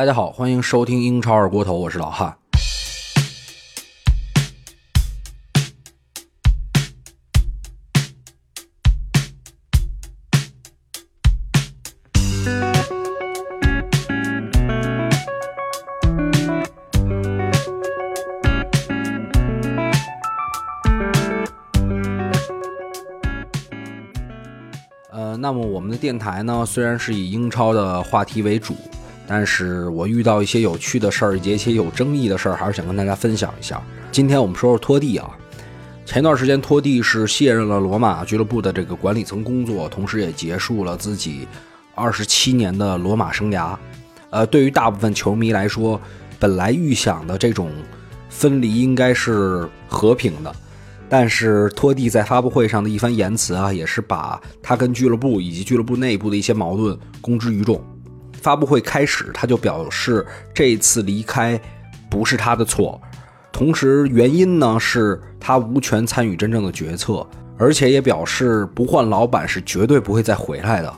大家好，欢迎收听英超二锅头，我是老汉。呃，那么我们的电台呢，虽然是以英超的话题为主，但是我遇到一些有趣的事儿，以及一些有争议的事儿，还是想跟大家分享一下。今天我们说说托蒂啊，前段时间托蒂是卸任了罗马俱乐部的这个管理层工作，同时也结束了自己二十七年的罗马生涯。呃，对于大部分球迷来说，本来预想的这种分离应该是和平的。但是托蒂在发布会上的一番言辞啊，也是把他跟俱乐部以及俱乐部内部的一些矛盾公之于众。发布会开始，他就表示这次离开不是他的错，同时原因呢是他无权参与真正的决策，而且也表示不换老板是绝对不会再回来的。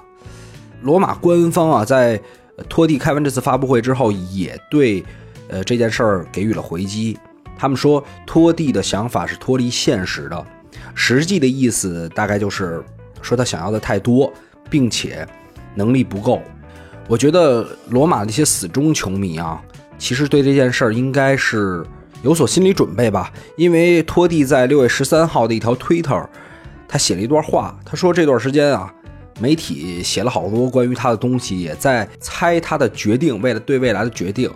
罗马官方啊，在托蒂开完这次发布会之后，也对呃这件事儿给予了回击。他们说托蒂的想法是脱离现实的，实际的意思大概就是说他想要的太多，并且能力不够。我觉得罗马的一些死忠球迷啊，其实对这件事儿应该是有所心理准备吧。因为托蒂在六月十三号的一条推特，他写了一段话，他说这段时间啊，媒体写了好多关于他的东西，也在猜他的决定，为了对未来的决定。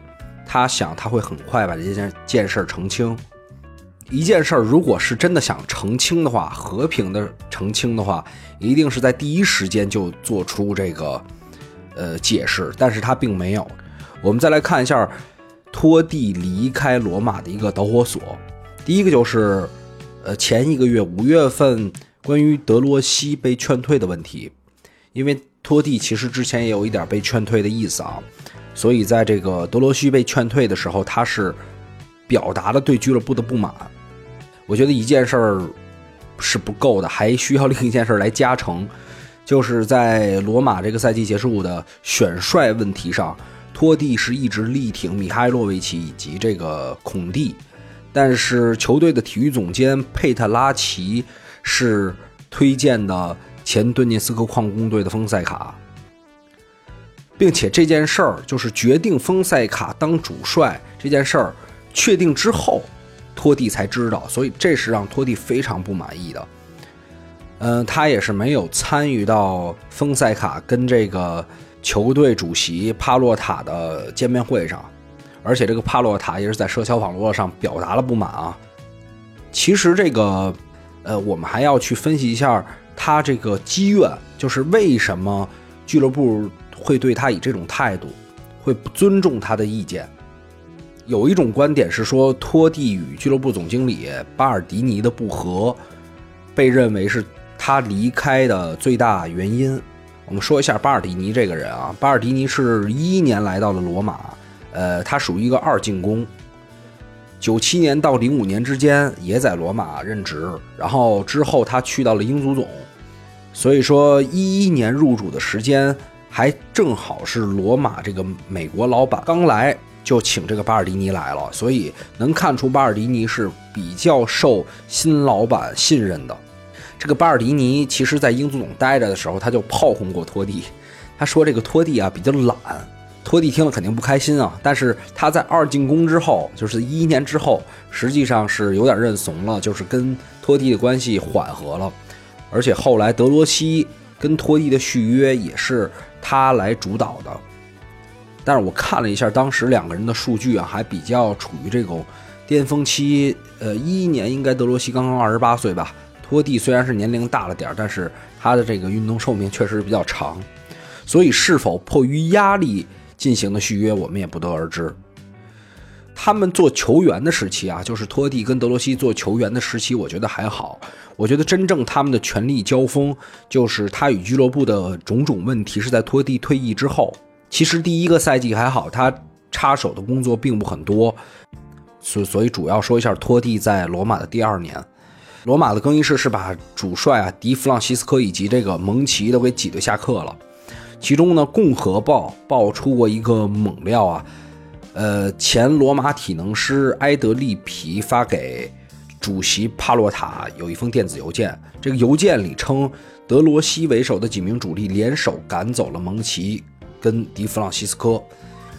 他想他会很快把这件件事澄清。一件事儿如果是真的想澄清的话，和平的澄清的话，一定是在第一时间就做出这个呃解释。但是他并没有。我们再来看一下托蒂离开罗马的一个导火索。第一个就是呃前一个月五月份关于德罗西被劝退的问题，因为托蒂其实之前也有一点被劝退的意思啊。所以，在这个德罗西被劝退的时候，他是表达了对俱乐部的不满。我觉得一件事儿是不够的，还需要另一件事儿来加成，就是在罗马这个赛季结束的选帅问题上，托蒂是一直力挺米哈伊洛维奇以及这个孔蒂，但是球队的体育总监佩特拉奇是推荐的前顿涅斯克矿工队的丰塞卡。并且这件事儿就是决定丰塞卡当主帅这件事儿确定之后，托蒂才知道，所以这是让托蒂非常不满意的。嗯，他也是没有参与到丰塞卡跟这个球队主席帕洛塔的见面会上，而且这个帕洛塔也是在社交网络上表达了不满啊。其实这个，呃，我们还要去分析一下他这个积怨，就是为什么俱乐部。会对他以这种态度，会不尊重他的意见。有一种观点是说，托蒂与俱乐部总经理巴尔迪尼的不和，被认为是他离开的最大原因。我们说一下巴尔迪尼这个人啊，巴尔迪尼是一一年来到了罗马，呃，他属于一个二进宫。九七年到零五年之间也在罗马任职，然后之后他去到了英足总，所以说一一年入主的时间。还正好是罗马这个美国老板刚来就请这个巴尔迪尼来了，所以能看出巴尔迪尼是比较受新老板信任的。这个巴尔迪尼其实在英足总待着的时候，他就炮轰过托蒂，他说这个托蒂啊比较懒。托蒂听了肯定不开心啊，但是他在二进宫之后，就是一一年之后，实际上是有点认怂了，就是跟托蒂的关系缓和了，而且后来德罗西跟托蒂的续约也是。他来主导的，但是我看了一下当时两个人的数据啊，还比较处于这种巅峰期。呃，一一年应该德罗西刚刚二十八岁吧，托蒂虽然是年龄大了点但是他的这个运动寿命确实比较长，所以是否迫于压力进行的续约，我们也不得而知。他们做球员的时期啊，就是托蒂跟德罗西做球员的时期，我觉得还好。我觉得真正他们的权力交锋，就是他与俱乐部的种种问题是在托蒂退役之后。其实第一个赛季还好，他插手的工作并不很多，所所以主要说一下托蒂在罗马的第二年。罗马的更衣室是把主帅啊迪弗朗西斯科以及这个蒙奇都给挤兑下课了。其中呢，《共和报》爆出过一个猛料啊，呃，前罗马体能师埃德利皮发给主席帕洛塔有一封电子邮件，这个邮件里称德罗西为首的几名主力联手赶走了蒙奇跟迪弗朗西斯科。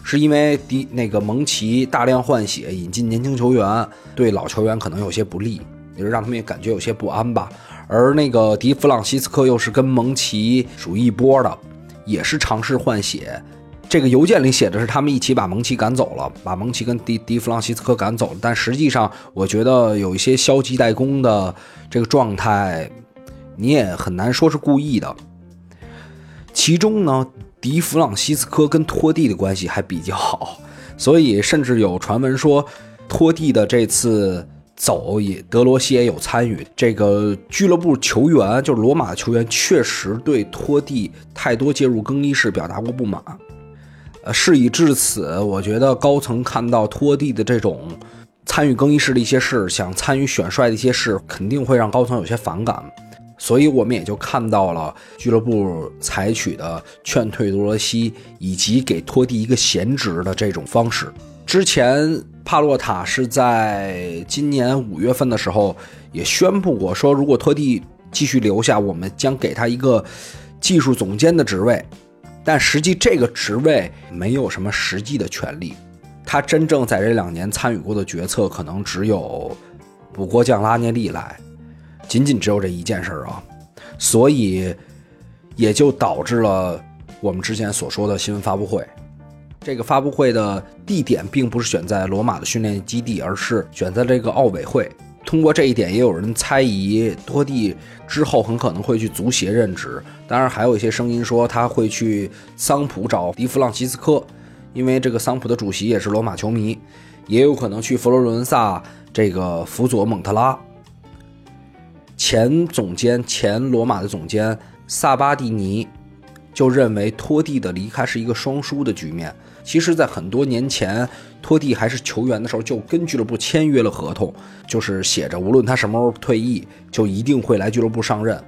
是因为迪那个蒙奇大量换血引进年轻球员，对老球员可能有些不利，也是让他们也感觉有些不安吧。而那个迪弗朗西斯科又是跟蒙奇属于一波的，也是尝试换血。这个邮件里写的是他们一起把蒙奇赶走了，把蒙奇跟迪迪弗朗西斯科赶走了。但实际上，我觉得有一些消极怠工的这个状态，你也很难说是故意的。其中呢。迪弗朗西斯科跟托蒂的关系还比较好，所以甚至有传闻说，托蒂的这次走也德罗西也有参与。这个俱乐部球员就是罗马球员，确实对托蒂太多介入更衣室表达过不满。呃，事已至此，我觉得高层看到托蒂的这种参与更衣室的一些事，想参与选帅的一些事，肯定会让高层有些反感。所以我们也就看到了俱乐部采取的劝退多罗西，以及给托蒂一个闲职的这种方式。之前帕洛塔是在今年五月份的时候也宣布过，说如果托蒂继续留下，我们将给他一个技术总监的职位。但实际这个职位没有什么实际的权利，他真正在这两年参与过的决策，可能只有补锅匠拉涅利来。仅仅只有这一件事儿啊，所以也就导致了我们之前所说的新闻发布会。这个发布会的地点并不是选在罗马的训练基地，而是选在这个奥委会。通过这一点，也有人猜疑托蒂之后很可能会去足协任职。当然，还有一些声音说他会去桑普找迪弗朗西斯科，因为这个桑普的主席也是罗马球迷，也有可能去佛罗伦萨这个辅佐蒙特拉。前总监、前罗马的总监萨巴蒂尼就认为托蒂的离开是一个双输的局面。其实，在很多年前，托蒂还是球员的时候，就跟俱乐部签约了合同，就是写着无论他什么时候退役，就一定会来俱乐部上任。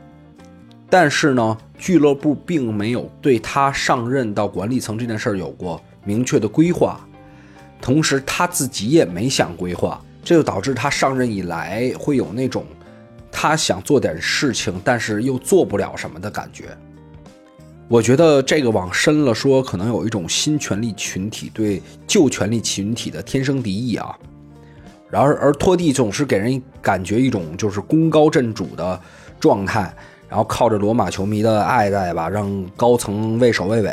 但是呢，俱乐部并没有对他上任到管理层这件事儿有过明确的规划，同时他自己也没想规划，这就导致他上任以来会有那种。他想做点事情，但是又做不了什么的感觉。我觉得这个往深了说，可能有一种新权力群体对旧权力群体的天生敌意啊。然而，而托蒂总是给人感觉一种就是功高震主的状态，然后靠着罗马球迷的爱戴吧，让高层畏首畏尾。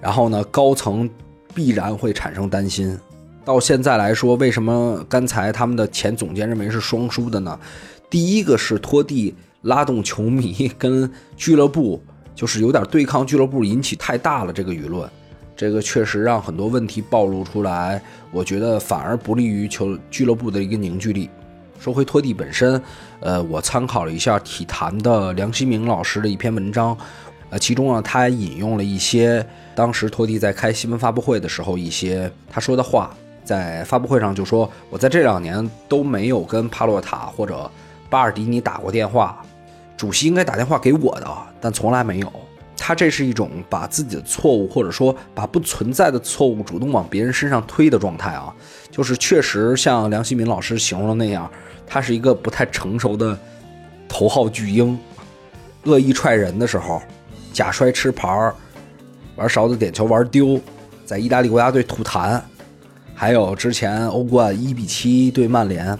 然后呢，高层必然会产生担心。到现在来说，为什么刚才他们的前总监认为是双输的呢？第一个是托蒂拉动球迷跟俱乐部，就是有点对抗俱乐部，引起太大了这个舆论，这个确实让很多问题暴露出来。我觉得反而不利于球俱乐部的一个凝聚力。说回托蒂本身，呃，我参考了一下体坛的梁希明老师的一篇文章，呃，其中呢，他引用了一些当时托蒂在开新闻发布会的时候一些他说的话，在发布会上就说：“我在这两年都没有跟帕洛塔或者。”巴尔迪尼打过电话，主席应该打电话给我的，但从来没有。他这是一种把自己的错误，或者说把不存在的错误主动往别人身上推的状态啊，就是确实像梁希民老师形容的那样，他是一个不太成熟的头号巨婴，恶意踹人的时候，假摔吃牌玩勺子点球玩丢，在意大利国家队吐痰，还有之前欧冠一比七对曼联。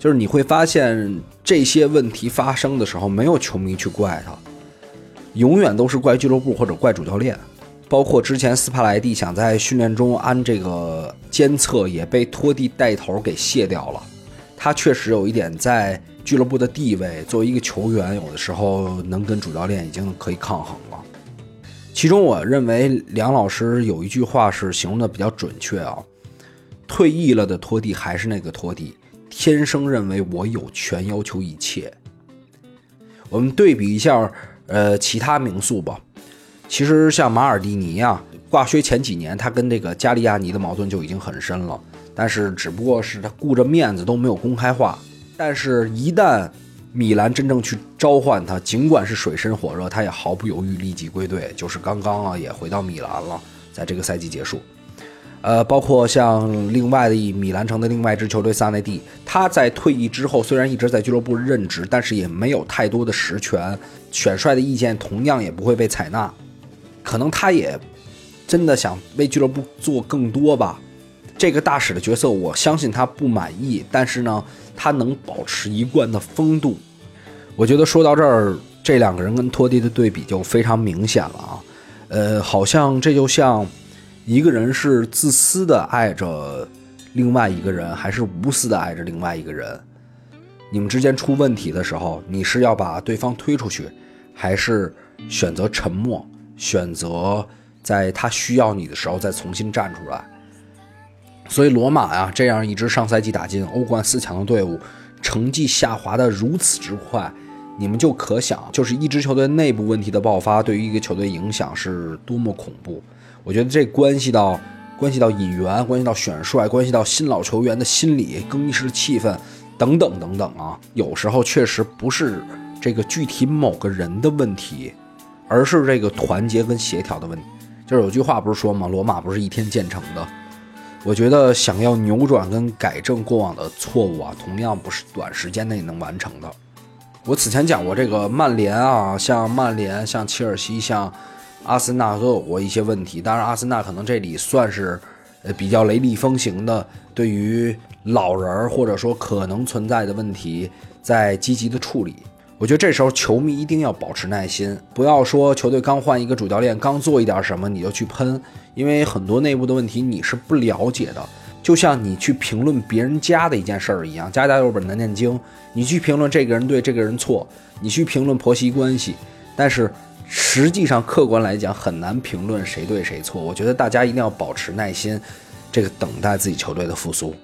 就是你会发现这些问题发生的时候，没有球迷去怪他，永远都是怪俱乐部或者怪主教练。包括之前斯帕莱蒂想在训练中安这个监测，也被托蒂带头给卸掉了。他确实有一点在俱乐部的地位，作为一个球员，有的时候能跟主教练已经可以抗衡了。其中，我认为梁老师有一句话是形容的比较准确啊：退役了的托蒂还是那个托蒂。天生认为我有权要求一切。我们对比一下，呃，其他名宿吧。其实像马尔蒂尼啊，挂靴前几年，他跟这个加利亚尼的矛盾就已经很深了。但是只不过是他顾着面子都没有公开化。但是，一旦米兰真正去召唤他，尽管是水深火热，他也毫不犹豫立即归队，就是刚刚啊也回到米兰了，在这个赛季结束。呃，包括像另外的一米兰城的另外一支球队萨内蒂，他在退役之后虽然一直在俱乐部任职，但是也没有太多的实权，选帅的意见同样也不会被采纳。可能他也真的想为俱乐部做更多吧。这个大使的角色，我相信他不满意，但是呢，他能保持一贯的风度。我觉得说到这儿，这两个人跟托蒂的对比就非常明显了啊。呃，好像这就像。一个人是自私的爱着另外一个人，还是无私的爱着另外一个人？你们之间出问题的时候，你是要把对方推出去，还是选择沉默，选择在他需要你的时候再重新站出来？所以罗马呀，这样一支上赛季打进欧冠四强的队伍，成绩下滑的如此之快，你们就可想，就是一支球队内部问题的爆发，对于一个球队影响是多么恐怖。我觉得这关系到关系到引援，关系到选帅，关系到新老球员的心理、更衣室的气氛等等等等啊。有时候确实不是这个具体某个人的问题，而是这个团结跟协调的问题。就是有句话不是说吗？罗马不是一天建成的。我觉得想要扭转跟改正过往的错误啊，同样不是短时间内能完成的。我此前讲过这个曼联啊，像曼联，像切尔西，像。阿森纳都有过一些问题，当然阿森纳可能这里算是，呃比较雷厉风行的，对于老人儿或者说可能存在的问题在积极的处理。我觉得这时候球迷一定要保持耐心，不要说球队刚换一个主教练，刚做一点什么你就去喷，因为很多内部的问题你是不了解的。就像你去评论别人家的一件事儿一样，家家有本难念经，你去评论这个人对这个人错，你去评论婆媳关系，但是。实际上，客观来讲，很难评论谁对谁错。我觉得大家一定要保持耐心，这个等待自己球队的复苏。